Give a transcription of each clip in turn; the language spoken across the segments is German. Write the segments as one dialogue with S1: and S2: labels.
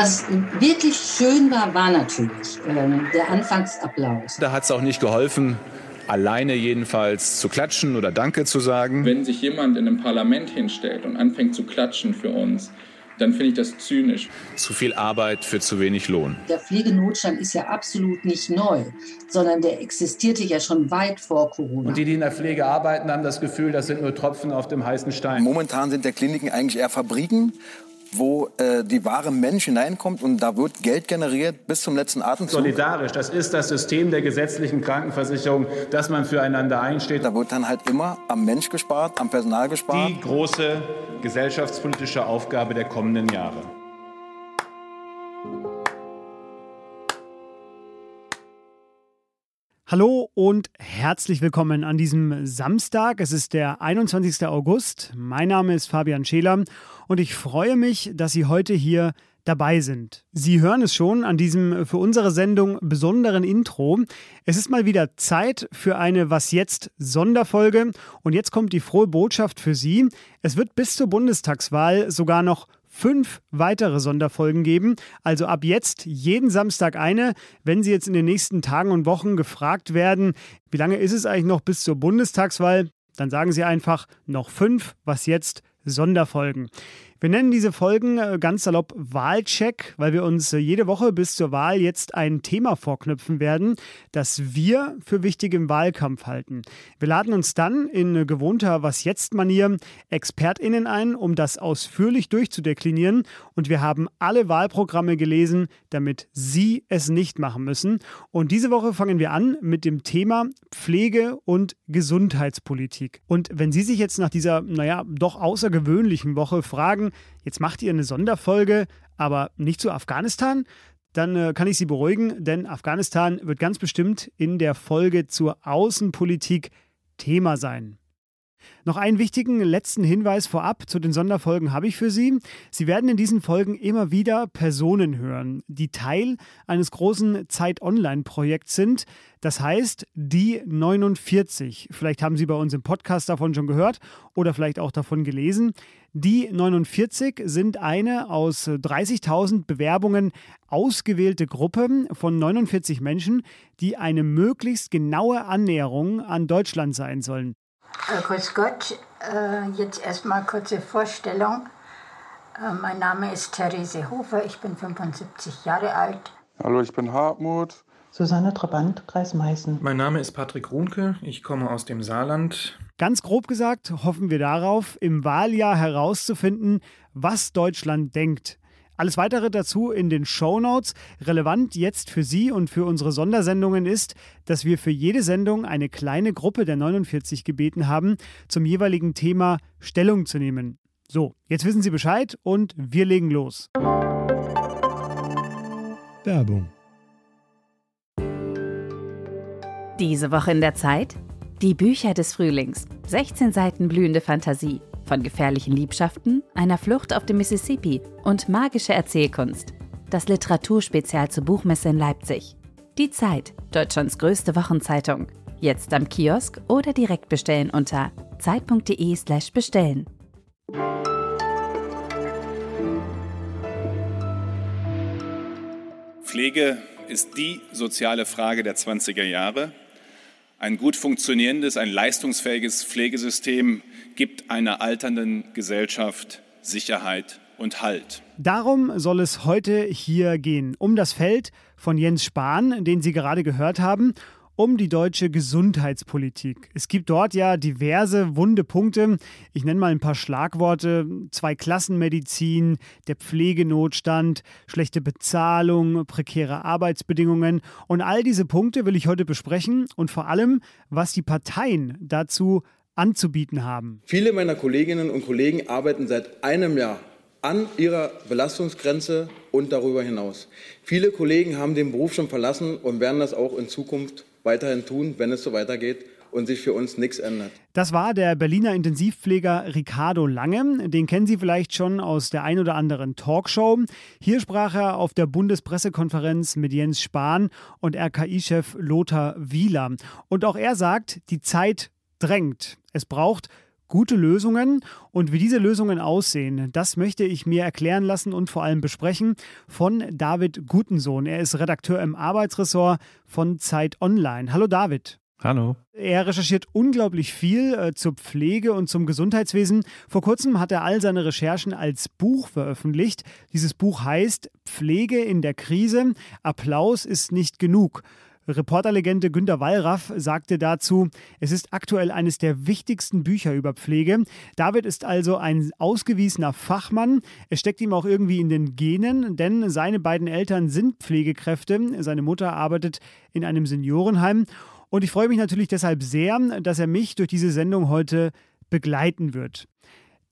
S1: Was wirklich schön war, war natürlich äh, der Anfangsapplaus.
S2: Da hat es auch nicht geholfen, alleine jedenfalls zu klatschen oder Danke zu sagen.
S3: Wenn sich jemand in einem Parlament hinstellt und anfängt zu klatschen für uns, dann finde ich das zynisch.
S2: Zu viel Arbeit für zu wenig Lohn.
S1: Der Pflegenotstand ist ja absolut nicht neu, sondern der existierte ja schon weit vor Corona.
S4: Und die, die in der Pflege arbeiten, haben das Gefühl, das sind nur Tropfen auf dem heißen Stein.
S5: Momentan sind der Kliniken eigentlich eher Fabriken wo äh, die wahre Mensch hineinkommt und da wird Geld generiert bis zum letzten Atemzug.
S4: Solidarisch, das ist das System der gesetzlichen Krankenversicherung, dass man füreinander einsteht.
S5: Da wird dann halt immer am Mensch gespart, am Personal gespart.
S4: Die große gesellschaftspolitische Aufgabe der kommenden Jahre.
S6: Hallo und herzlich willkommen an diesem Samstag. Es ist der 21. August. Mein Name ist Fabian Scheler und ich freue mich, dass Sie heute hier dabei sind. Sie hören es schon an diesem für unsere Sendung besonderen Intro. Es ist mal wieder Zeit für eine Was jetzt Sonderfolge und jetzt kommt die frohe Botschaft für Sie. Es wird bis zur Bundestagswahl sogar noch fünf weitere Sonderfolgen geben. Also ab jetzt jeden Samstag eine. Wenn Sie jetzt in den nächsten Tagen und Wochen gefragt werden, wie lange ist es eigentlich noch bis zur Bundestagswahl, dann sagen Sie einfach noch fünf, was jetzt Sonderfolgen. Wir nennen diese Folgen äh, ganz salopp Wahlcheck, weil wir uns äh, jede Woche bis zur Wahl jetzt ein Thema vorknüpfen werden, das wir für wichtig im Wahlkampf halten. Wir laden uns dann in gewohnter Was jetzt Manier ExpertInnen ein, um das ausführlich durchzudeklinieren und wir haben alle Wahlprogramme gelesen, damit Sie es nicht machen müssen. Und diese Woche fangen wir an mit dem Thema Pflege und Gesundheitspolitik. Und wenn Sie sich jetzt nach dieser, naja, doch außergewöhnlichen Woche fragen, jetzt macht ihr eine Sonderfolge, aber nicht zu Afghanistan, dann äh, kann ich Sie beruhigen, denn Afghanistan wird ganz bestimmt in der Folge zur Außenpolitik Thema sein. Noch einen wichtigen letzten Hinweis vorab zu den Sonderfolgen habe ich für Sie. Sie werden in diesen Folgen immer wieder Personen hören, die Teil eines großen Zeit Online-Projekts sind. Das heißt, die 49. Vielleicht haben Sie bei uns im Podcast davon schon gehört oder vielleicht auch davon gelesen. Die 49 sind eine aus 30.000 Bewerbungen ausgewählte Gruppe von 49 Menschen, die eine möglichst genaue Annäherung an Deutschland sein sollen.
S7: Äh, grüß Gott, äh, jetzt erstmal kurze Vorstellung. Äh, mein Name ist Therese Hofer, ich bin 75 Jahre alt.
S8: Hallo, ich bin Hartmut.
S9: Susanne Trabant, Kreis Meißen.
S10: Mein Name ist Patrick Runke, ich komme aus dem Saarland.
S6: Ganz grob gesagt hoffen wir darauf, im Wahljahr herauszufinden, was Deutschland denkt. Alles weitere dazu in den Show Notes. Relevant jetzt für Sie und für unsere Sondersendungen ist, dass wir für jede Sendung eine kleine Gruppe der 49 gebeten haben, zum jeweiligen Thema Stellung zu nehmen. So, jetzt wissen Sie Bescheid und wir legen los.
S11: Werbung.
S12: Diese Woche in der Zeit? Die Bücher des Frühlings. 16 Seiten blühende Fantasie von gefährlichen Liebschaften, einer Flucht auf dem Mississippi und magische Erzählkunst. Das Literaturspezial zur Buchmesse in Leipzig. Die Zeit, Deutschlands größte Wochenzeitung. Jetzt am Kiosk oder direkt bestellen unter zeit.de/slash bestellen.
S2: Pflege ist die soziale Frage der 20er Jahre. Ein gut funktionierendes, ein leistungsfähiges Pflegesystem gibt einer alternden Gesellschaft Sicherheit und Halt.
S6: Darum soll es heute hier gehen, um das Feld von Jens Spahn, den Sie gerade gehört haben, um die deutsche Gesundheitspolitik. Es gibt dort ja diverse wunde Punkte. Ich nenne mal ein paar Schlagworte. Zweiklassenmedizin, der Pflegenotstand, schlechte Bezahlung, prekäre Arbeitsbedingungen. Und all diese Punkte will ich heute besprechen und vor allem, was die Parteien dazu anzubieten haben.
S13: Viele meiner Kolleginnen und Kollegen arbeiten seit einem Jahr an ihrer Belastungsgrenze und darüber hinaus. Viele Kollegen haben den Beruf schon verlassen und werden das auch in Zukunft weiterhin tun, wenn es so weitergeht und sich für uns nichts ändert.
S6: Das war der Berliner Intensivpfleger Ricardo Lange. Den kennen Sie vielleicht schon aus der ein oder anderen Talkshow. Hier sprach er auf der Bundespressekonferenz mit Jens Spahn und RKI-Chef Lothar Wieler. Und auch er sagt, die Zeit drängt. Es braucht gute Lösungen. Und wie diese Lösungen aussehen, das möchte ich mir erklären lassen und vor allem besprechen von David Gutensohn. Er ist Redakteur im Arbeitsressort von Zeit Online. Hallo David.
S11: Hallo.
S6: Er recherchiert unglaublich viel äh, zur Pflege und zum Gesundheitswesen. Vor kurzem hat er all seine Recherchen als Buch veröffentlicht. Dieses Buch heißt Pflege in der Krise. Applaus ist nicht genug. Reporterlegende Günter Wallraff sagte dazu, es ist aktuell eines der wichtigsten Bücher über Pflege. David ist also ein ausgewiesener Fachmann. Es steckt ihm auch irgendwie in den Genen, denn seine beiden Eltern sind Pflegekräfte. Seine Mutter arbeitet in einem Seniorenheim. Und ich freue mich natürlich deshalb sehr, dass er mich durch diese Sendung heute begleiten wird.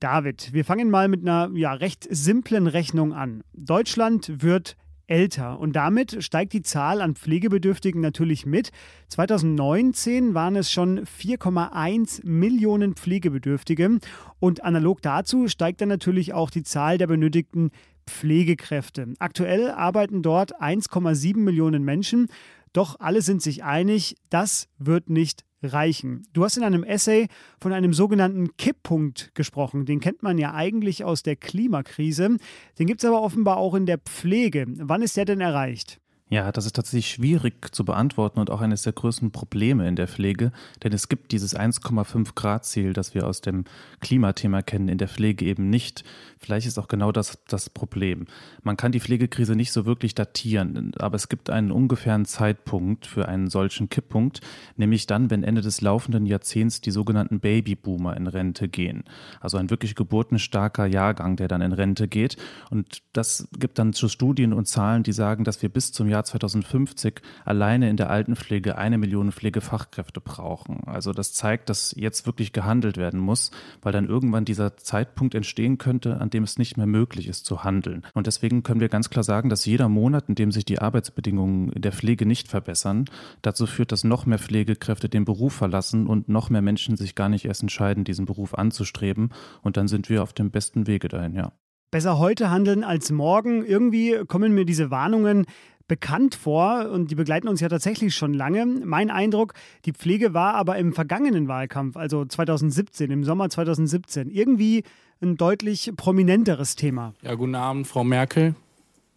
S6: David, wir fangen mal mit einer ja, recht simplen Rechnung an. Deutschland wird älter und damit steigt die Zahl an Pflegebedürftigen natürlich mit. 2019 waren es schon 4,1 Millionen Pflegebedürftige und analog dazu steigt dann natürlich auch die Zahl der benötigten Pflegekräfte. Aktuell arbeiten dort 1,7 Millionen Menschen doch alle sind sich einig, das wird nicht reichen. Du hast in einem Essay von einem sogenannten Kipppunkt gesprochen. Den kennt man ja eigentlich aus der Klimakrise. Den gibt es aber offenbar auch in der Pflege. Wann ist der denn erreicht?
S11: Ja, das ist tatsächlich schwierig zu beantworten und auch eines der größten Probleme in der Pflege, denn es gibt dieses 1,5 Grad Ziel, das wir aus dem Klimathema kennen, in der Pflege eben nicht. Vielleicht ist auch genau das das Problem. Man kann die Pflegekrise nicht so wirklich datieren, aber es gibt einen ungefähren Zeitpunkt für einen solchen Kipppunkt, nämlich dann, wenn Ende des laufenden Jahrzehnts die sogenannten Babyboomer in Rente gehen. Also ein wirklich geburtenstarker Jahrgang, der dann in Rente geht. Und das gibt dann zu Studien und Zahlen, die sagen, dass wir bis zum Jahr Jahr 2050 alleine in der Altenpflege eine Million Pflegefachkräfte brauchen. Also das zeigt, dass jetzt wirklich gehandelt werden muss, weil dann irgendwann dieser Zeitpunkt entstehen könnte, an dem es nicht mehr möglich ist zu handeln. Und deswegen können wir ganz klar sagen, dass jeder Monat, in dem sich die Arbeitsbedingungen in der Pflege nicht verbessern, dazu führt, dass noch mehr Pflegekräfte den Beruf verlassen und noch mehr Menschen sich gar nicht erst entscheiden, diesen Beruf anzustreben. Und dann sind wir auf dem besten Wege dahin, ja.
S6: Besser heute handeln als morgen. Irgendwie kommen mir diese Warnungen bekannt vor und die begleiten uns ja tatsächlich schon lange. Mein Eindruck, die Pflege war aber im vergangenen Wahlkampf, also 2017, im Sommer 2017, irgendwie ein deutlich prominenteres Thema.
S14: Ja, guten Abend, Frau Merkel.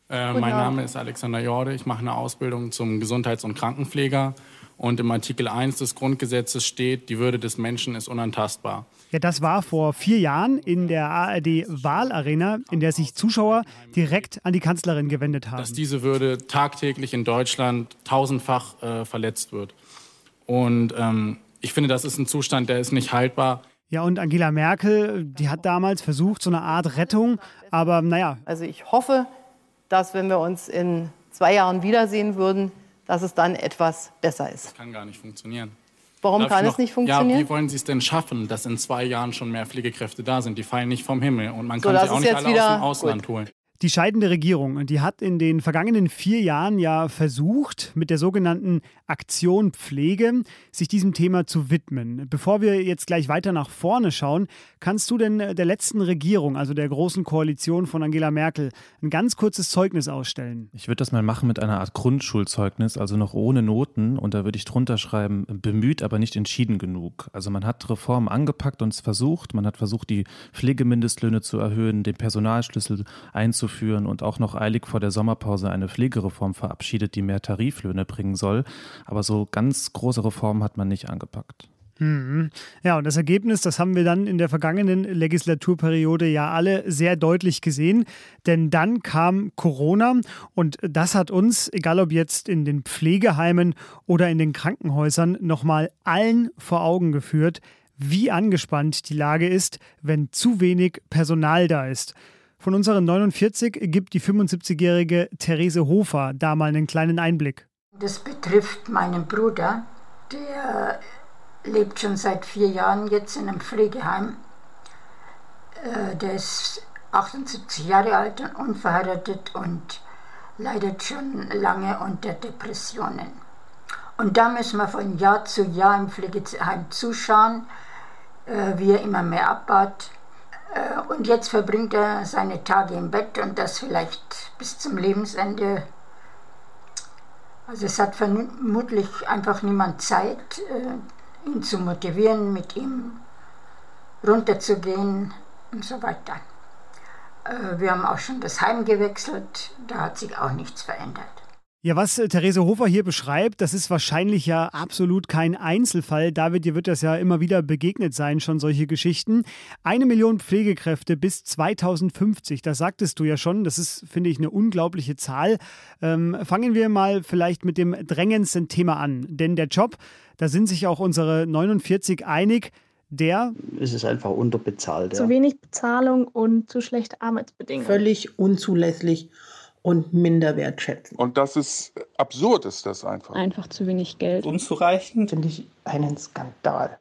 S14: Äh, mein Name ist Alexander Jorde. Ich mache eine Ausbildung zum Gesundheits- und Krankenpfleger. Und im Artikel 1 des Grundgesetzes steht, die Würde des Menschen ist unantastbar.
S6: Ja, das war vor vier Jahren in der ARD-Wahlarena, in der sich Zuschauer direkt an die Kanzlerin gewendet haben.
S14: Dass diese Würde tagtäglich in Deutschland tausendfach äh, verletzt wird. Und ähm, ich finde, das ist ein Zustand, der ist nicht haltbar.
S6: Ja, und Angela Merkel, die hat damals versucht, so eine Art Rettung, aber naja.
S15: Also ich hoffe, dass wenn wir uns in zwei Jahren wiedersehen würden, dass es dann etwas besser ist.
S14: Das kann gar nicht funktionieren.
S15: Warum Darf kann noch, es nicht funktionieren?
S14: Ja, wie wollen Sie es denn schaffen, dass in zwei Jahren schon mehr Pflegekräfte da sind? Die fallen nicht vom Himmel und man kann so, sie auch nicht alle aus dem Ausland gut. holen.
S6: Die scheidende Regierung, die hat in den vergangenen vier Jahren ja versucht, mit der sogenannten Aktion Pflege sich diesem Thema zu widmen. Bevor wir jetzt gleich weiter nach vorne schauen, kannst du denn der letzten Regierung, also der großen Koalition von Angela Merkel, ein ganz kurzes Zeugnis ausstellen?
S11: Ich würde das mal machen mit einer Art Grundschulzeugnis, also noch ohne Noten. Und da würde ich drunter schreiben, bemüht, aber nicht entschieden genug. Also man hat Reformen angepackt und es versucht. Man hat versucht, die Pflegemindestlöhne zu erhöhen, den Personalschlüssel einzuführen einzuführen und auch noch eilig vor der Sommerpause eine Pflegereform verabschiedet, die mehr Tariflöhne bringen soll. Aber so ganz große Reformen hat man nicht angepackt.
S6: Mhm. Ja, und das Ergebnis, das haben wir dann in der vergangenen Legislaturperiode ja alle sehr deutlich gesehen. Denn dann kam Corona und das hat uns, egal ob jetzt in den Pflegeheimen oder in den Krankenhäusern, nochmal allen vor Augen geführt, wie angespannt die Lage ist, wenn zu wenig Personal da ist. Von unseren 49 gibt die 75-jährige Therese Hofer da mal einen kleinen Einblick.
S7: Das betrifft meinen Bruder, der lebt schon seit vier Jahren jetzt in einem Pflegeheim. Äh, der ist 78 Jahre alt und unverheiratet und leidet schon lange unter Depressionen. Und da müssen wir von Jahr zu Jahr im Pflegeheim zuschauen, äh, wie er immer mehr abbaut und jetzt verbringt er seine Tage im Bett und das vielleicht bis zum Lebensende. Also es hat vermutlich einfach niemand Zeit, äh, ihn zu motivieren, mit ihm runterzugehen und so weiter. Äh, wir haben auch schon das Heim gewechselt, da hat sich auch nichts verändert.
S6: Ja, was äh, Therese Hofer hier beschreibt, das ist wahrscheinlich ja absolut kein Einzelfall. David, dir wird das ja immer wieder begegnet sein, schon solche Geschichten. Eine Million Pflegekräfte bis 2050, das sagtest du ja schon. Das ist, finde ich, eine unglaubliche Zahl. Ähm, fangen wir mal vielleicht mit dem drängendsten Thema an. Denn der Job, da sind sich auch unsere 49 einig, der.
S16: Es ist einfach unterbezahlt.
S17: Zu wenig Bezahlung und zu schlechte Arbeitsbedingungen.
S9: Völlig unzulässig und minder wertschätzen.
S8: Und das ist absurd, ist das einfach.
S17: Einfach zu wenig Geld.
S9: Unzureichend finde ich einen Skandal.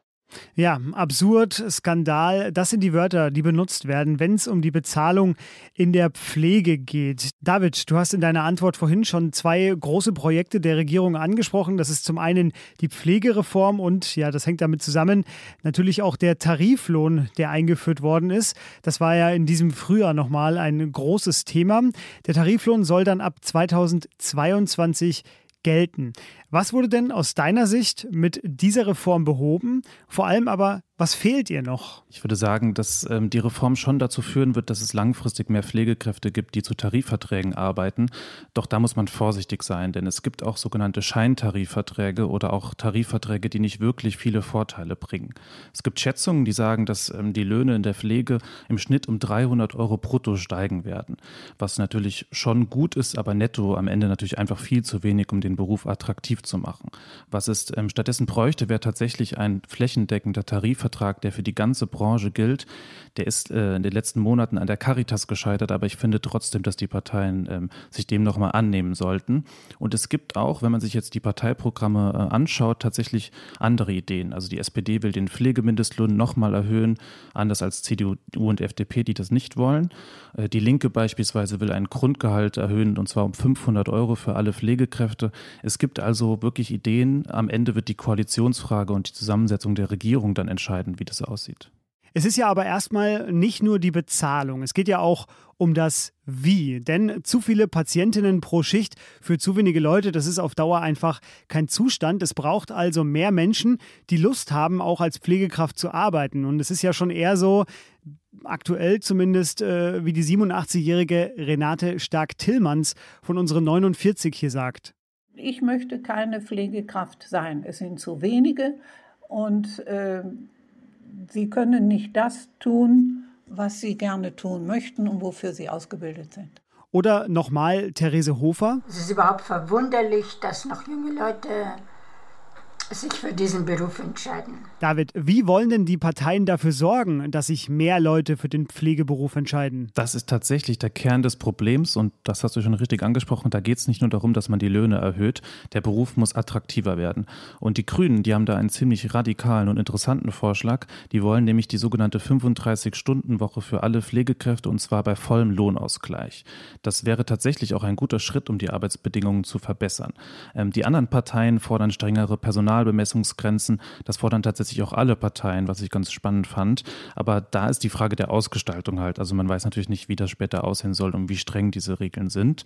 S6: Ja, absurd, Skandal, das sind die Wörter, die benutzt werden, wenn es um die Bezahlung in der Pflege geht. David, du hast in deiner Antwort vorhin schon zwei große Projekte der Regierung angesprochen. Das ist zum einen die Pflegereform und, ja, das hängt damit zusammen, natürlich auch der Tariflohn, der eingeführt worden ist. Das war ja in diesem Frühjahr nochmal ein großes Thema. Der Tariflohn soll dann ab 2022 gelten. Was wurde denn aus deiner Sicht mit dieser Reform behoben? Vor allem aber, was fehlt ihr noch?
S11: Ich würde sagen, dass ähm, die Reform schon dazu führen wird, dass es langfristig mehr Pflegekräfte gibt, die zu Tarifverträgen arbeiten. Doch da muss man vorsichtig sein, denn es gibt auch sogenannte Scheintarifverträge oder auch Tarifverträge, die nicht wirklich viele Vorteile bringen. Es gibt Schätzungen, die sagen, dass ähm, die Löhne in der Pflege im Schnitt um 300 Euro brutto steigen werden, was natürlich schon gut ist, aber netto am Ende natürlich einfach viel zu wenig, um den Beruf attraktiv attraktiv zu machen. Was es ähm, stattdessen bräuchte, wäre tatsächlich ein flächendeckender Tarifvertrag, der für die ganze Branche gilt. Der ist äh, in den letzten Monaten an der Caritas gescheitert, aber ich finde trotzdem, dass die Parteien ähm, sich dem nochmal annehmen sollten. Und es gibt auch, wenn man sich jetzt die Parteiprogramme äh, anschaut, tatsächlich andere Ideen. Also die SPD will den Pflegemindestlohn nochmal erhöhen, anders als CDU und FDP, die das nicht wollen. Äh, die Linke beispielsweise will ein Grundgehalt erhöhen und zwar um 500 Euro für alle Pflegekräfte. Es gibt also wirklich Ideen. Am Ende wird die Koalitionsfrage und die Zusammensetzung der Regierung dann entscheiden, wie das aussieht.
S6: Es ist ja aber erstmal nicht nur die Bezahlung. Es geht ja auch um das Wie. Denn zu viele Patientinnen pro Schicht für zu wenige Leute, das ist auf Dauer einfach kein Zustand. Es braucht also mehr Menschen, die Lust haben, auch als Pflegekraft zu arbeiten. Und es ist ja schon eher so, aktuell zumindest, äh, wie die 87-jährige Renate Stark-Tillmanns von unseren 49 hier sagt
S18: ich möchte keine Pflegekraft sein. Es sind zu wenige und äh, sie können nicht das tun, was sie gerne tun möchten und wofür sie ausgebildet sind.
S6: Oder nochmal Therese Hofer.
S7: Es ist überhaupt verwunderlich, dass noch junge Leute sich für diesen Beruf entscheiden.
S6: David, wie wollen denn die Parteien dafür sorgen, dass sich mehr Leute für den Pflegeberuf entscheiden?
S11: Das ist tatsächlich der Kern des Problems und das hast du schon richtig angesprochen. Da geht es nicht nur darum, dass man die Löhne erhöht. Der Beruf muss attraktiver werden. Und die Grünen, die haben da einen ziemlich radikalen und interessanten Vorschlag. Die wollen nämlich die sogenannte 35-Stunden-Woche für alle Pflegekräfte und zwar bei vollem Lohnausgleich. Das wäre tatsächlich auch ein guter Schritt, um die Arbeitsbedingungen zu verbessern. Ähm, die anderen Parteien fordern strengere Personal Personalbemessungsgrenzen. Das fordern tatsächlich auch alle Parteien, was ich ganz spannend fand. Aber da ist die Frage der Ausgestaltung halt. Also man weiß natürlich nicht, wie das später aussehen soll und wie streng diese Regeln sind.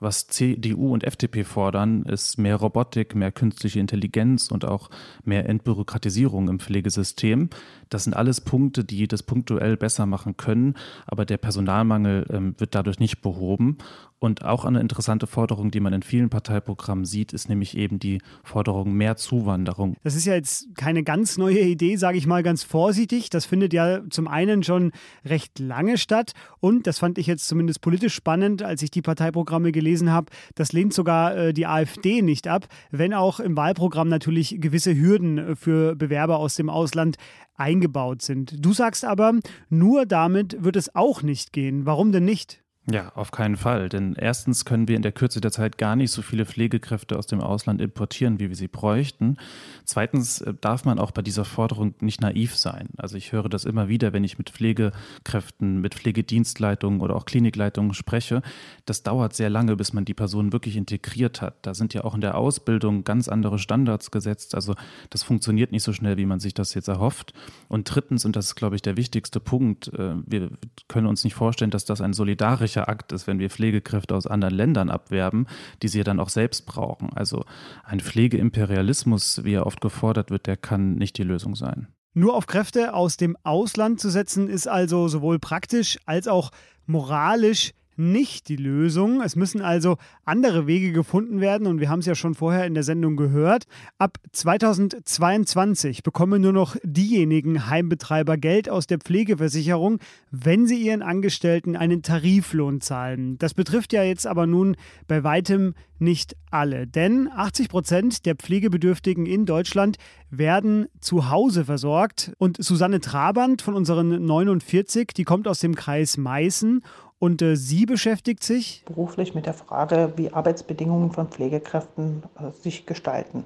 S11: Was CDU und FDP fordern, ist mehr Robotik, mehr künstliche Intelligenz und auch mehr Entbürokratisierung im Pflegesystem. Das sind alles Punkte, die das punktuell besser machen können, aber der Personalmangel ähm, wird dadurch nicht behoben. Und auch eine interessante Forderung, die man in vielen Parteiprogrammen sieht, ist nämlich eben die Forderung mehr Zuwanderung.
S6: Das ist ja jetzt keine ganz neue Idee, sage ich mal ganz vorsichtig. Das findet ja zum einen schon recht lange statt und das fand ich jetzt zumindest politisch spannend, als ich die Parteiprogramme gelesen habe. Das lehnt sogar äh, die AfD nicht ab, wenn auch im Wahlprogramm natürlich gewisse Hürden äh, für Bewerber aus dem Ausland eingebaut sind. Du sagst aber, nur damit wird es auch nicht gehen. Warum denn nicht?
S11: Ja, auf keinen Fall. Denn erstens können wir in der Kürze der Zeit gar nicht so viele Pflegekräfte aus dem Ausland importieren, wie wir sie bräuchten. Zweitens äh, darf man auch bei dieser Forderung nicht naiv sein. Also ich höre das immer wieder, wenn ich mit Pflegekräften, mit Pflegedienstleitungen oder auch Klinikleitungen spreche. Das dauert sehr lange, bis man die Person wirklich integriert hat. Da sind ja auch in der Ausbildung ganz andere Standards gesetzt. Also das funktioniert nicht so schnell, wie man sich das jetzt erhofft. Und drittens, und das ist, glaube ich, der wichtigste Punkt, äh, wir können uns nicht vorstellen, dass das ein solidarisches terrorischer Akt ist, wenn wir Pflegekräfte aus anderen Ländern abwerben, die sie dann auch selbst brauchen. Also ein Pflegeimperialismus, wie er oft gefordert wird, der kann nicht die Lösung sein.
S6: Nur auf Kräfte aus dem Ausland zu setzen, ist also sowohl praktisch als auch moralisch nicht die Lösung. Es müssen also andere Wege gefunden werden und wir haben es ja schon vorher in der Sendung gehört. Ab 2022 bekommen nur noch diejenigen Heimbetreiber Geld aus der Pflegeversicherung, wenn sie ihren Angestellten einen Tariflohn zahlen. Das betrifft ja jetzt aber nun bei weitem nicht alle, denn 80 Prozent der Pflegebedürftigen in Deutschland werden zu Hause versorgt. Und Susanne Trabant von unseren 49, die kommt aus dem Kreis Meißen und äh, sie beschäftigt sich
S9: beruflich mit der Frage, wie Arbeitsbedingungen von Pflegekräften äh, sich gestalten.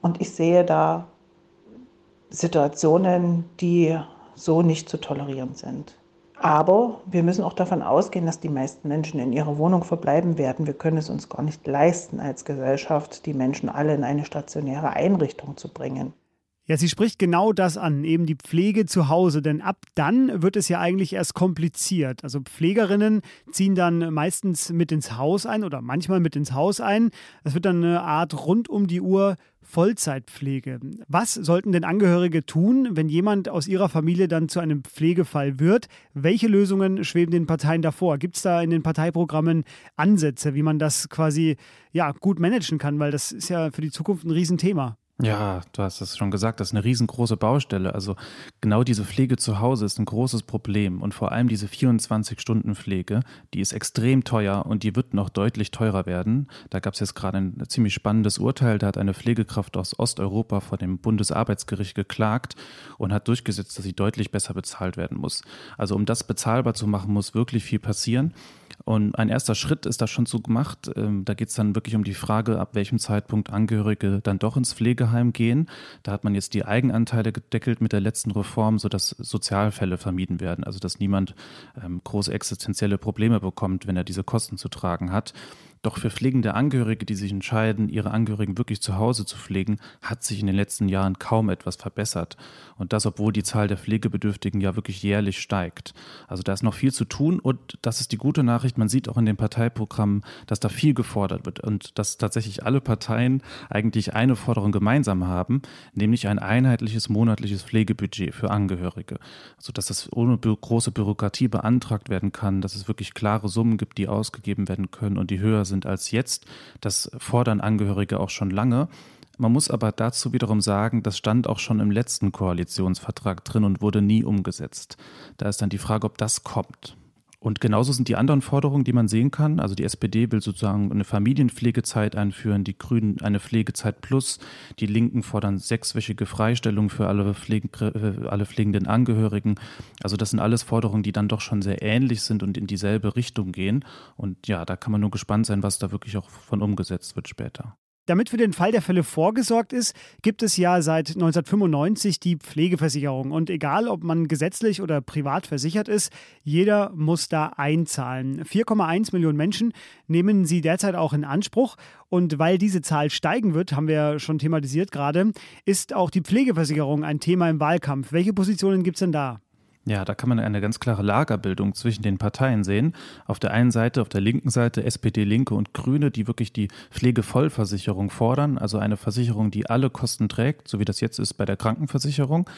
S9: Und ich sehe da Situationen, die so nicht zu tolerieren sind. Aber wir müssen auch davon ausgehen, dass die meisten Menschen in ihrer Wohnung verbleiben werden. Wir können es uns gar nicht leisten, als Gesellschaft die Menschen alle in eine stationäre Einrichtung zu bringen.
S6: Ja, sie spricht genau das an, eben die Pflege zu Hause, denn ab dann wird es ja eigentlich erst kompliziert. Also Pflegerinnen ziehen dann meistens mit ins Haus ein oder manchmal mit ins Haus ein. Das wird dann eine Art rund um die Uhr Vollzeitpflege. Was sollten denn Angehörige tun, wenn jemand aus ihrer Familie dann zu einem Pflegefall wird? Welche Lösungen schweben den Parteien davor? Gibt es da in den Parteiprogrammen Ansätze, wie man das quasi ja, gut managen kann? Weil das ist ja für die Zukunft ein Riesenthema.
S11: Ja, du hast es schon gesagt, das ist eine riesengroße Baustelle. Also genau diese Pflege zu Hause ist ein großes Problem und vor allem diese 24-Stunden-Pflege, die ist extrem teuer und die wird noch deutlich teurer werden. Da gab es jetzt gerade ein ziemlich spannendes Urteil, da hat eine Pflegekraft aus Osteuropa vor dem Bundesarbeitsgericht geklagt und hat durchgesetzt, dass sie deutlich besser bezahlt werden muss. Also um das bezahlbar zu machen, muss wirklich viel passieren. Und ein erster Schritt ist da schon so gemacht. Ähm, da geht es dann wirklich um die Frage, ab welchem Zeitpunkt Angehörige dann doch ins Pflegeheim gehen. Da hat man jetzt die Eigenanteile gedeckelt mit der letzten Reform, sodass Sozialfälle vermieden werden. Also dass niemand ähm, große existenzielle Probleme bekommt, wenn er diese Kosten zu tragen hat. Doch für pflegende Angehörige, die sich entscheiden, ihre Angehörigen wirklich zu Hause zu pflegen, hat sich in den letzten Jahren kaum etwas verbessert. Und das, obwohl die Zahl der Pflegebedürftigen ja wirklich jährlich steigt. Also da ist noch viel zu tun und das ist die gute Nachricht. Man sieht auch in den Parteiprogrammen, dass da viel gefordert wird und dass tatsächlich alle Parteien eigentlich eine Forderung gemeinsam haben, nämlich ein einheitliches monatliches Pflegebudget für Angehörige. Also dass das ohne große Bürokratie beantragt werden kann, dass es wirklich klare Summen gibt, die ausgegeben werden können und die höher sind sind als jetzt. Das fordern Angehörige auch schon lange. Man muss aber dazu wiederum sagen, das stand auch schon im letzten Koalitionsvertrag drin und wurde nie umgesetzt. Da ist dann die Frage, ob das kommt. Und genauso sind die anderen Forderungen, die man sehen kann. Also die SPD will sozusagen eine Familienpflegezeit einführen, die Grünen eine Pflegezeit plus, die Linken fordern sechswöchige Freistellung für alle, Pflegen, äh, alle pflegenden Angehörigen. Also das sind alles Forderungen, die dann doch schon sehr ähnlich sind und in dieselbe Richtung gehen. Und ja, da kann man nur gespannt sein, was da wirklich auch von umgesetzt wird später.
S6: Damit für den Fall der Fälle vorgesorgt ist, gibt es ja seit 1995 die Pflegeversicherung. Und egal, ob man gesetzlich oder privat versichert ist, jeder muss da einzahlen. 4,1 Millionen Menschen nehmen sie derzeit auch in Anspruch. Und weil diese Zahl steigen wird, haben wir schon thematisiert gerade, ist auch die Pflegeversicherung ein Thema im Wahlkampf. Welche Positionen gibt es denn da?
S11: Ja, da kann man eine ganz klare Lagerbildung zwischen den Parteien sehen. Auf der einen Seite, auf der linken Seite SPD, Linke und Grüne, die wirklich die Pflegevollversicherung fordern, also eine Versicherung, die alle Kosten trägt, so wie das jetzt ist bei der Krankenversicherung.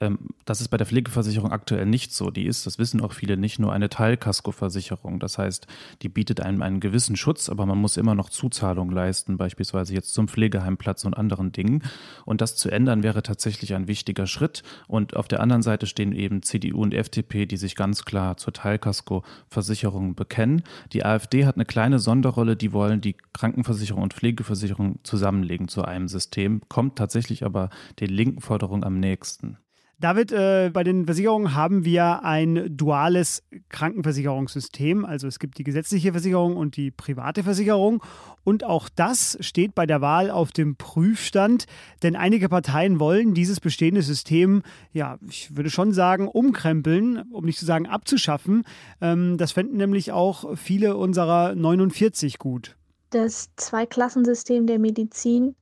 S11: Ähm, das ist bei der Pflegeversicherung aktuell nicht so. Die ist, das wissen auch viele, nicht nur eine Teilkaskoversicherung. Das heißt, die bietet einem einen gewissen Schutz, aber man muss immer noch Zuzahlungen leisten, beispielsweise jetzt zum Pflegeheimplatz und anderen Dingen. Und das zu ändern wäre tatsächlich ein wichtiger Schritt. Und auf der anderen Seite stehen eben CDU CDU und FDP, die sich ganz klar zur Teilkasko-Versicherung bekennen. Die AfD hat eine kleine Sonderrolle, die wollen die Krankenversicherung und Pflegeversicherung zusammenlegen zu einem System, kommt tatsächlich aber den linken Forderungen am nächsten.
S6: David, äh, bei den Versicherungen haben wir ein duales Krankenversicherungssystem. Also es gibt die gesetzliche Versicherung und die private Versicherung. Und auch das steht bei der Wahl auf dem Prüfstand, denn einige Parteien wollen dieses bestehende System, ja, ich würde schon sagen, umkrempeln, um nicht zu sagen abzuschaffen. Ähm, das fänden nämlich auch viele unserer 49 gut.
S17: Das Zweiklassensystem der Medizin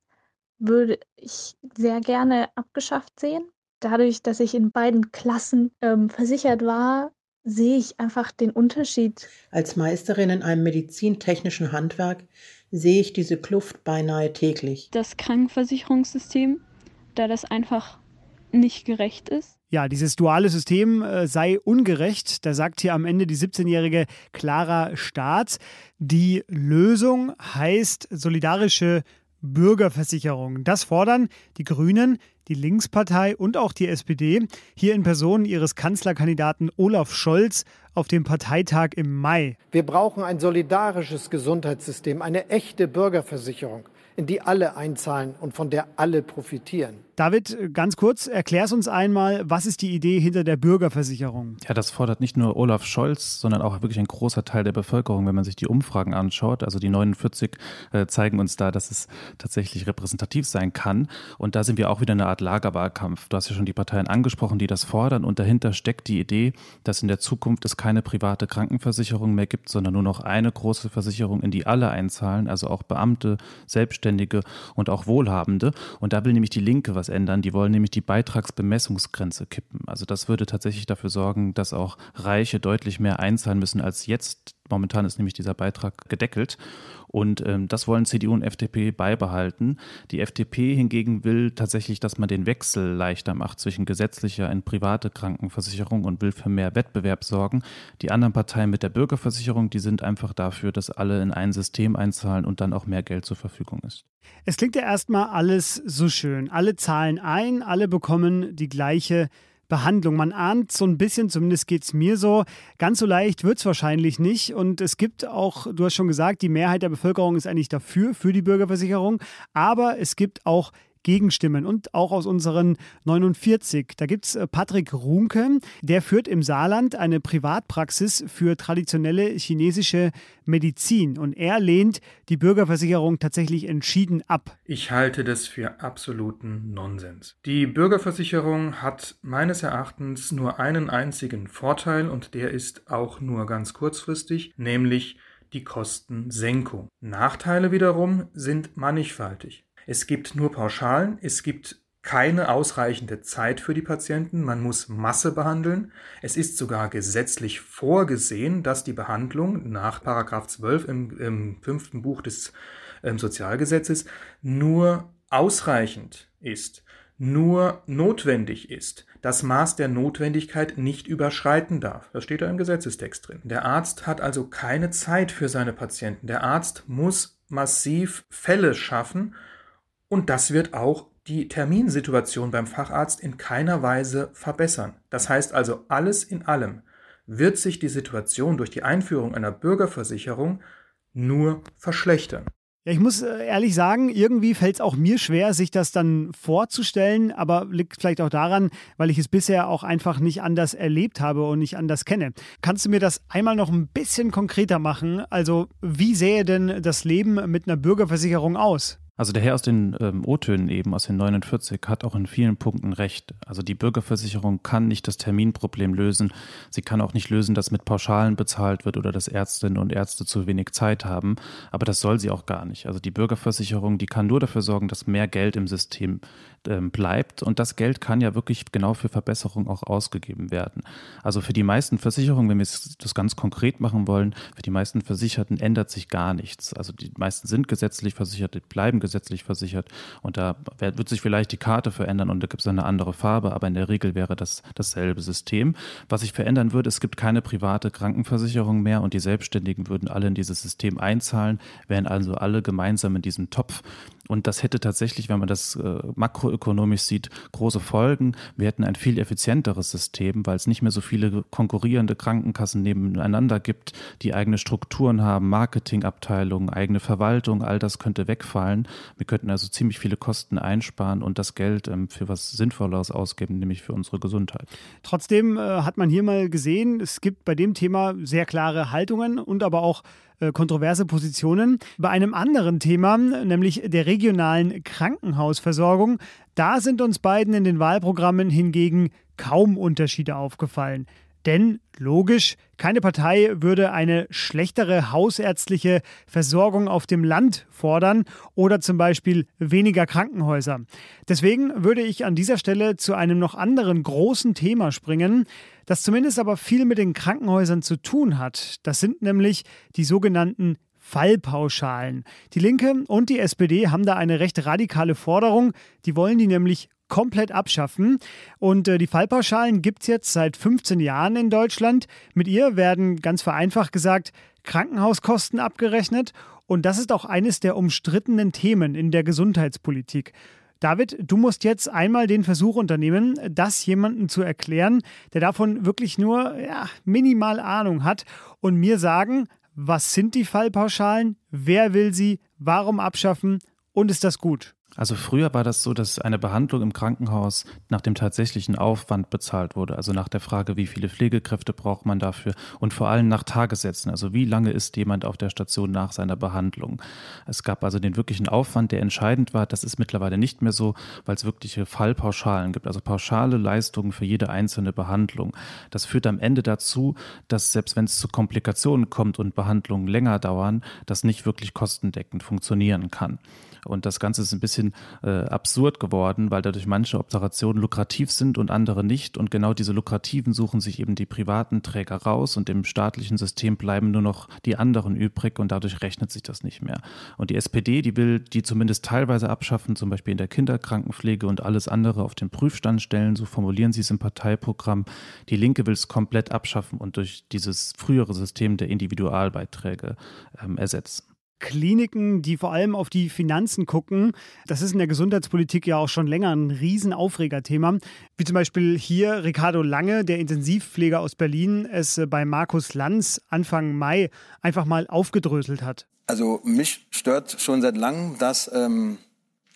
S17: würde ich sehr gerne abgeschafft sehen dadurch, dass ich in beiden Klassen ähm, versichert war, sehe ich einfach den Unterschied.
S9: Als Meisterin in einem medizintechnischen Handwerk sehe ich diese Kluft beinahe täglich.
S17: Das Krankenversicherungssystem, da das einfach nicht gerecht ist?
S6: Ja, dieses duale System äh, sei ungerecht. Da sagt hier am Ende die 17-jährige Clara Staats. Die Lösung heißt solidarische Bürgerversicherung. Das fordern die Grünen, die Linkspartei und auch die SPD hier in Person ihres Kanzlerkandidaten Olaf Scholz auf dem Parteitag im Mai.
S19: Wir brauchen ein solidarisches Gesundheitssystem, eine echte Bürgerversicherung in die alle einzahlen und von der alle profitieren.
S6: David, ganz kurz, erklär's uns einmal, was ist die Idee hinter der Bürgerversicherung?
S11: Ja, das fordert nicht nur Olaf Scholz, sondern auch wirklich ein großer Teil der Bevölkerung, wenn man sich die Umfragen anschaut. Also die 49 äh, zeigen uns da, dass es tatsächlich repräsentativ sein kann. Und da sind wir auch wieder eine Art Lagerwahlkampf. Du hast ja schon die Parteien angesprochen, die das fordern. Und dahinter steckt die Idee, dass in der Zukunft es keine private Krankenversicherung mehr gibt, sondern nur noch eine große Versicherung, in die alle einzahlen, also auch Beamte, Selbstständige und auch Wohlhabende. Und da will nämlich die Linke was ändern. Die wollen nämlich die Beitragsbemessungsgrenze kippen. Also das würde tatsächlich dafür sorgen, dass auch Reiche deutlich mehr einzahlen müssen als jetzt. Momentan ist nämlich dieser Beitrag gedeckelt. Und ähm, das wollen CDU und FDP beibehalten. Die FDP hingegen will tatsächlich, dass man den Wechsel leichter macht zwischen gesetzlicher und private Krankenversicherung und will für mehr Wettbewerb sorgen. Die anderen Parteien mit der Bürgerversicherung, die sind einfach dafür, dass alle in ein System einzahlen und dann auch mehr Geld zur Verfügung ist.
S6: Es klingt ja erstmal alles so schön. Alle zahlen ein, alle bekommen die gleiche Behandlung. Man ahnt so ein bisschen, zumindest geht es mir so, ganz so leicht wird es wahrscheinlich nicht. Und es gibt auch, du hast schon gesagt, die Mehrheit der Bevölkerung ist eigentlich dafür, für die Bürgerversicherung. Aber es gibt auch Gegenstimmen und auch aus unseren 49. Da gibt es äh, Patrick Runke, der führt im Saarland eine Privatpraxis für traditionelle chinesische Medizin und er lehnt die Bürgerversicherung tatsächlich entschieden ab.
S10: Ich halte das für absoluten Nonsens. Die Bürgerversicherung hat meines Erachtens nur einen einzigen Vorteil und der ist auch nur ganz kurzfristig, nämlich die Kostensenkung. Nachteile wiederum sind mannigfaltig. Es gibt nur Pauschalen, es gibt keine ausreichende Zeit für die Patienten, man muss Masse behandeln. Es ist sogar gesetzlich vorgesehen, dass die Behandlung nach 12 im, im fünften Buch des ähm, Sozialgesetzes nur ausreichend ist, nur notwendig ist, das Maß der Notwendigkeit nicht überschreiten darf. Das steht da im Gesetzestext drin. Der Arzt hat also keine Zeit für seine Patienten. Der Arzt muss massiv Fälle schaffen, und das wird auch die Terminsituation beim Facharzt in keiner Weise verbessern. Das heißt also, alles in allem wird sich die Situation durch die Einführung einer Bürgerversicherung nur verschlechtern.
S6: Ja, ich muss äh, ehrlich sagen, irgendwie fällt es auch mir schwer, sich das dann vorzustellen, aber liegt vielleicht auch daran, weil ich es bisher auch einfach nicht anders erlebt habe und nicht anders kenne. Kannst du mir das einmal noch ein bisschen konkreter machen? Also, wie sähe denn das Leben mit einer Bürgerversicherung aus?
S11: Also der Herr aus den ähm, O-Tönen eben, aus den 49, hat auch in vielen Punkten recht. Also die Bürgerversicherung kann nicht das Terminproblem lösen. Sie kann auch nicht lösen, dass mit Pauschalen bezahlt wird oder dass Ärztinnen und Ärzte zu wenig Zeit haben. Aber das soll sie auch gar nicht. Also die Bürgerversicherung, die kann nur dafür sorgen, dass mehr Geld im System ähm, bleibt. Und das Geld kann ja wirklich genau für Verbesserungen auch ausgegeben werden. Also für die meisten Versicherungen, wenn wir das ganz konkret machen wollen, für die meisten Versicherten ändert sich gar nichts. Also die meisten sind gesetzlich versichert, bleiben gesetzlich gesetzlich versichert. Und da wird sich vielleicht die Karte verändern und da gibt es eine andere Farbe, aber in der Regel wäre das dasselbe System. Was sich verändern würde, es gibt keine private Krankenversicherung mehr und die Selbstständigen würden alle in dieses System einzahlen, wären also alle gemeinsam in diesem Topf. Und das hätte tatsächlich, wenn man das äh, makroökonomisch sieht, große Folgen. Wir hätten ein viel effizienteres System, weil es nicht mehr so viele konkurrierende Krankenkassen nebeneinander gibt, die eigene Strukturen haben, Marketingabteilungen, eigene Verwaltung, all das könnte wegfallen. Wir könnten also ziemlich viele Kosten einsparen und das Geld ähm, für was Sinnvolleres ausgeben, nämlich für unsere Gesundheit.
S6: Trotzdem äh, hat man hier mal gesehen, es gibt bei dem Thema sehr klare Haltungen und aber auch kontroverse Positionen. Bei einem anderen Thema, nämlich der regionalen Krankenhausversorgung, da sind uns beiden in den Wahlprogrammen hingegen kaum Unterschiede aufgefallen. Denn logisch, keine Partei würde eine schlechtere hausärztliche Versorgung auf dem Land fordern oder zum Beispiel weniger Krankenhäuser. Deswegen würde ich an dieser Stelle zu einem noch anderen großen Thema springen, das zumindest aber viel mit den Krankenhäusern zu tun hat. Das sind nämlich die sogenannten Fallpauschalen. Die Linke und die SPD haben da eine recht radikale Forderung. Die wollen die nämlich komplett abschaffen. Und äh, die Fallpauschalen gibt es jetzt seit 15 Jahren in Deutschland. Mit ihr werden ganz vereinfacht gesagt Krankenhauskosten abgerechnet. Und das ist auch eines der umstrittenen Themen in der Gesundheitspolitik. David, du musst jetzt einmal den Versuch unternehmen, das jemandem zu erklären, der davon wirklich nur ja, minimal Ahnung hat und mir sagen, was sind die Fallpauschalen, wer will sie, warum abschaffen und ist das gut?
S11: Also früher war das so, dass eine Behandlung im Krankenhaus nach dem tatsächlichen Aufwand bezahlt wurde. Also nach der Frage, wie viele Pflegekräfte braucht man dafür und vor allem nach Tagessätzen. Also wie lange ist jemand auf der Station nach seiner Behandlung. Es gab also den wirklichen Aufwand, der entscheidend war. Das ist mittlerweile nicht mehr so, weil es wirkliche Fallpauschalen gibt. Also pauschale Leistungen für jede einzelne Behandlung. Das führt am Ende dazu, dass selbst wenn es zu Komplikationen kommt und Behandlungen länger dauern, das nicht wirklich kostendeckend funktionieren kann. Und das Ganze ist ein bisschen äh, absurd geworden, weil dadurch manche Operationen lukrativ sind und andere nicht. Und genau diese lukrativen suchen sich eben die privaten Träger raus und im staatlichen System bleiben nur noch die anderen übrig und dadurch rechnet sich das nicht mehr. Und die SPD, die will die zumindest teilweise abschaffen, zum Beispiel in der Kinderkrankenpflege und alles andere auf den Prüfstand stellen, so formulieren sie es im Parteiprogramm. Die Linke will es komplett abschaffen und durch dieses frühere System der Individualbeiträge ähm, ersetzen.
S6: Kliniken, die vor allem auf die Finanzen gucken. Das ist in der Gesundheitspolitik ja auch schon länger ein Riesenaufregerthema. Wie zum Beispiel hier Ricardo Lange, der Intensivpfleger aus Berlin, es bei Markus Lanz Anfang Mai einfach mal aufgedröselt hat.
S5: Also mich stört schon seit langem, dass ähm,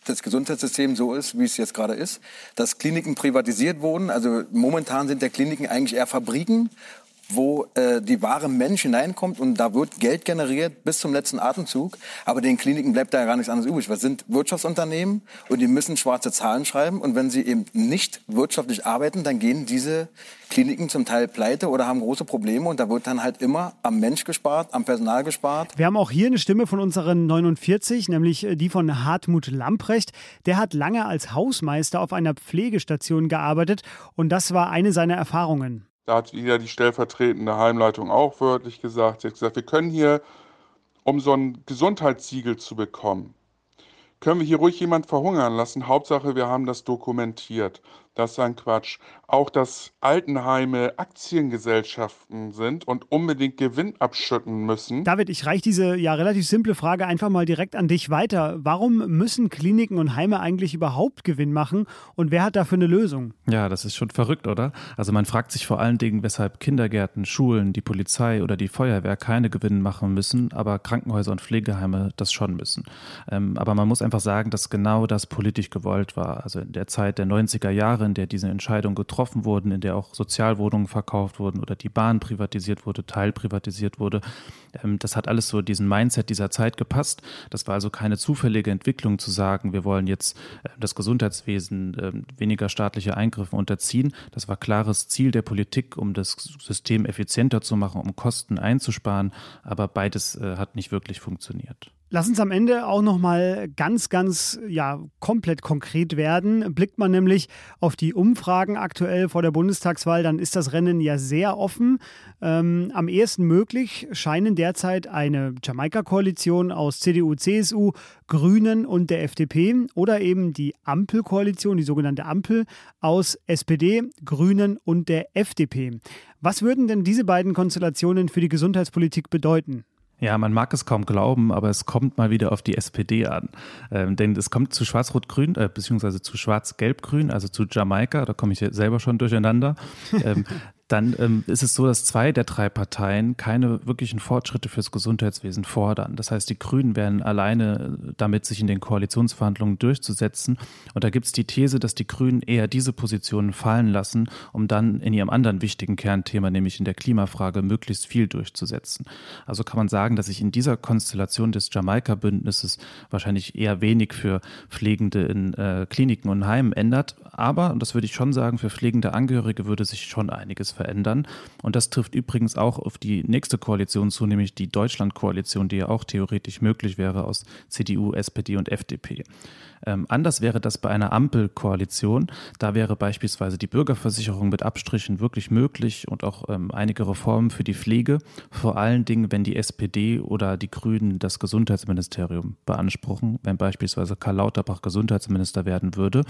S5: das Gesundheitssystem so ist, wie es jetzt gerade ist, dass Kliniken privatisiert wurden. Also momentan sind der Kliniken eigentlich eher Fabriken wo äh, die wahre Mensch hineinkommt und da wird Geld generiert bis zum letzten Atemzug. Aber den Kliniken bleibt da ja gar nichts anderes übrig. Wir sind Wirtschaftsunternehmen und die müssen schwarze Zahlen schreiben. Und wenn sie eben nicht wirtschaftlich arbeiten, dann gehen diese Kliniken zum Teil pleite oder haben große Probleme. Und da wird dann halt immer am Mensch gespart, am Personal gespart.
S6: Wir haben auch hier eine Stimme von unseren 49, nämlich äh, die von Hartmut Lamprecht. Der hat lange als Hausmeister auf einer Pflegestation gearbeitet und das war eine seiner Erfahrungen.
S8: Da hat wieder die stellvertretende Heimleitung auch wörtlich gesagt. Sie hat gesagt, wir können hier, um so ein Gesundheitssiegel zu bekommen, können wir hier ruhig jemand verhungern lassen. Hauptsache, wir haben das dokumentiert. Das ist ein Quatsch. Auch, dass Altenheime Aktiengesellschaften sind und unbedingt Gewinn abschütten müssen.
S6: David, ich reiche diese ja relativ simple Frage einfach mal direkt an dich weiter. Warum müssen Kliniken und Heime eigentlich überhaupt Gewinn machen und wer hat dafür eine Lösung?
S11: Ja, das ist schon verrückt, oder? Also man fragt sich vor allen Dingen, weshalb Kindergärten, Schulen, die Polizei oder die Feuerwehr keine Gewinn machen müssen, aber Krankenhäuser und Pflegeheime das schon müssen. Ähm, aber man muss einfach sagen, dass genau das politisch gewollt war. Also in der Zeit der 90er Jahre Jahre, in der diese Entscheidungen getroffen wurden, in der auch Sozialwohnungen verkauft wurden oder die Bahn privatisiert wurde, teilprivatisiert wurde. Ähm, das hat alles so diesen Mindset dieser Zeit gepasst. Das war also keine zufällige Entwicklung zu sagen, wir wollen jetzt äh, das Gesundheitswesen ähm, weniger staatliche Eingriffe unterziehen. Das war klares Ziel der Politik, um das System effizienter zu machen, um Kosten einzusparen. Aber beides äh, hat nicht wirklich funktioniert.
S6: Lass uns am Ende auch noch mal ganz, ganz, ja, komplett konkret werden. Blickt man nämlich auf die Umfragen aktuell vor der Bundestagswahl, dann ist das Rennen ja sehr offen. Ähm, am ehesten möglich scheinen derzeit eine Jamaika-Koalition aus CDU, CSU, Grünen und der FDP oder eben die Ampelkoalition, die sogenannte Ampel aus SPD, Grünen und der FDP. Was würden denn diese beiden Konstellationen für die Gesundheitspolitik bedeuten?
S11: Ja, man mag es kaum glauben, aber es kommt mal wieder auf die SPD an. Ähm, denn es kommt zu Schwarz-Rot-Grün, äh, beziehungsweise zu Schwarz-Gelb-Grün, also zu Jamaika, da komme ich selber schon durcheinander. ähm, dann ähm, ist es so, dass zwei der drei Parteien keine wirklichen Fortschritte fürs Gesundheitswesen fordern. Das heißt, die Grünen werden alleine äh, damit, sich in den Koalitionsverhandlungen durchzusetzen. Und da gibt es die These, dass die Grünen eher diese Positionen fallen lassen, um dann in ihrem anderen wichtigen Kernthema, nämlich in der Klimafrage, möglichst viel durchzusetzen. Also kann man sagen, dass sich in dieser Konstellation des Jamaika-Bündnisses wahrscheinlich eher wenig für Pflegende in äh, Kliniken und Heimen ändert. Aber, und das würde ich schon sagen, für pflegende Angehörige würde sich schon einiges verändern. Und das trifft übrigens auch auf die nächste Koalition zu, nämlich die Deutschlandkoalition, die ja auch theoretisch möglich wäre aus CDU, SPD und FDP. Ähm, anders wäre das bei einer Ampelkoalition. Da wäre beispielsweise die Bürgerversicherung mit Abstrichen wirklich möglich und auch ähm, einige Reformen für die Pflege. Vor allen Dingen, wenn die SPD oder die Grünen das Gesundheitsministerium beanspruchen, wenn beispielsweise Karl Lauterbach Gesundheitsminister werden würde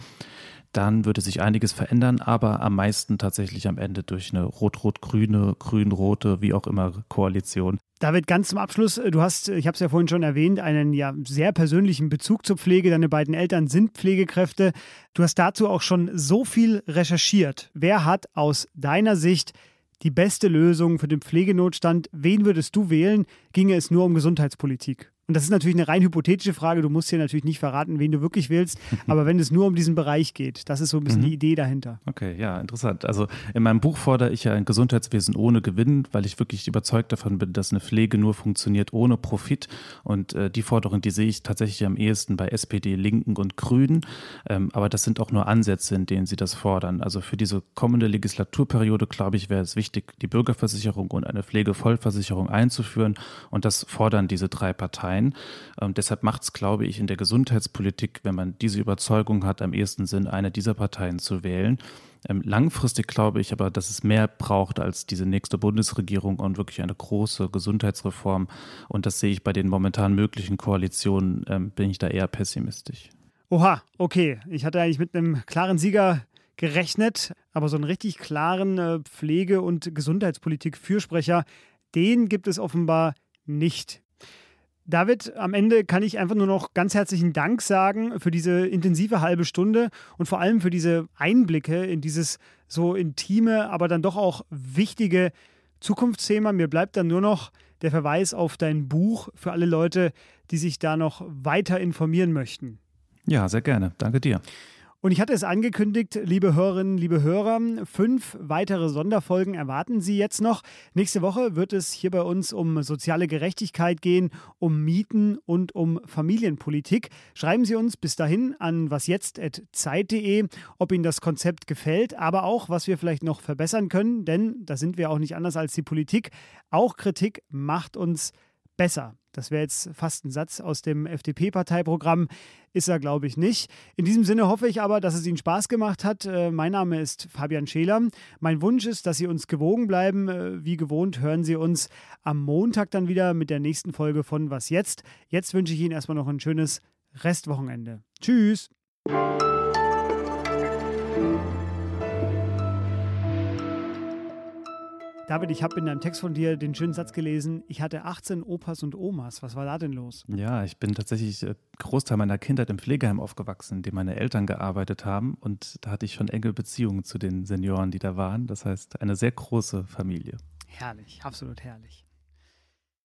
S11: dann würde sich einiges verändern, aber am meisten tatsächlich am Ende durch eine rot-rot-grüne, grün-rote, wie auch immer Koalition.
S6: David, ganz zum Abschluss, du hast, ich habe es ja vorhin schon erwähnt, einen ja sehr persönlichen Bezug zur Pflege. Deine beiden Eltern sind Pflegekräfte. Du hast dazu auch schon so viel recherchiert. Wer hat aus deiner Sicht die beste Lösung für den Pflegenotstand? Wen würdest du wählen? Ginge es nur um Gesundheitspolitik? Und das ist natürlich eine rein hypothetische Frage. Du musst hier natürlich nicht verraten, wen du wirklich willst. Aber wenn es nur um diesen Bereich geht, das ist so ein bisschen mhm. die Idee dahinter.
S11: Okay, ja, interessant. Also in meinem Buch fordere ich ja ein Gesundheitswesen ohne Gewinn, weil ich wirklich überzeugt davon bin, dass eine Pflege nur funktioniert ohne Profit. Und äh, die Forderung, die sehe ich tatsächlich am ehesten bei SPD, Linken und Grünen. Ähm, aber das sind auch nur Ansätze, in denen sie das fordern. Also für diese kommende Legislaturperiode, glaube ich, wäre es wichtig, die Bürgerversicherung und eine Pflegevollversicherung einzuführen. Und das fordern diese drei Parteien sein. Ähm, deshalb macht es, glaube ich, in der Gesundheitspolitik, wenn man diese Überzeugung hat, am ehesten Sinn, eine dieser Parteien zu wählen. Ähm, langfristig glaube ich aber, dass es mehr braucht als diese nächste Bundesregierung und wirklich eine große Gesundheitsreform. Und das sehe ich bei den momentan möglichen Koalitionen, ähm, bin ich da eher pessimistisch.
S6: Oha, okay. Ich hatte eigentlich mit einem klaren Sieger gerechnet, aber so einen richtig klaren äh, Pflege- und Gesundheitspolitik-Fürsprecher, den gibt es offenbar nicht. David, am Ende kann ich einfach nur noch ganz herzlichen Dank sagen für diese intensive halbe Stunde und vor allem für diese Einblicke in dieses so intime, aber dann doch auch wichtige Zukunftsthema. Mir bleibt dann nur noch der Verweis auf dein Buch für alle Leute, die sich da noch weiter informieren möchten.
S11: Ja, sehr gerne. Danke dir.
S6: Und ich hatte es angekündigt, liebe Hörerinnen, liebe Hörer, fünf weitere Sonderfolgen erwarten Sie jetzt noch. Nächste Woche wird es hier bei uns um soziale Gerechtigkeit gehen, um Mieten und um Familienpolitik. Schreiben Sie uns bis dahin an wasjetzt.zeit.de, ob Ihnen das Konzept gefällt, aber auch, was wir vielleicht noch verbessern können, denn da sind wir auch nicht anders als die Politik. Auch Kritik macht uns besser. Das wäre jetzt fast ein Satz aus dem FDP-Parteiprogramm. Ist er, glaube ich, nicht. In diesem Sinne hoffe ich aber, dass es Ihnen Spaß gemacht hat. Äh, mein Name ist Fabian Scheler. Mein Wunsch ist, dass Sie uns gewogen bleiben. Äh, wie gewohnt hören Sie uns am Montag dann wieder mit der nächsten Folge von Was jetzt? Jetzt wünsche ich Ihnen erstmal noch ein schönes Restwochenende. Tschüss. David, ich habe in deinem Text von dir den schönen Satz gelesen, ich hatte 18 Opas und Omas. Was war da denn los?
S11: Ja, ich bin tatsächlich äh, Großteil meiner Kindheit im Pflegeheim aufgewachsen, in dem meine Eltern gearbeitet haben. Und da hatte ich schon enge Beziehungen zu den Senioren, die da waren. Das heißt, eine sehr große Familie.
S6: Herrlich, absolut herrlich.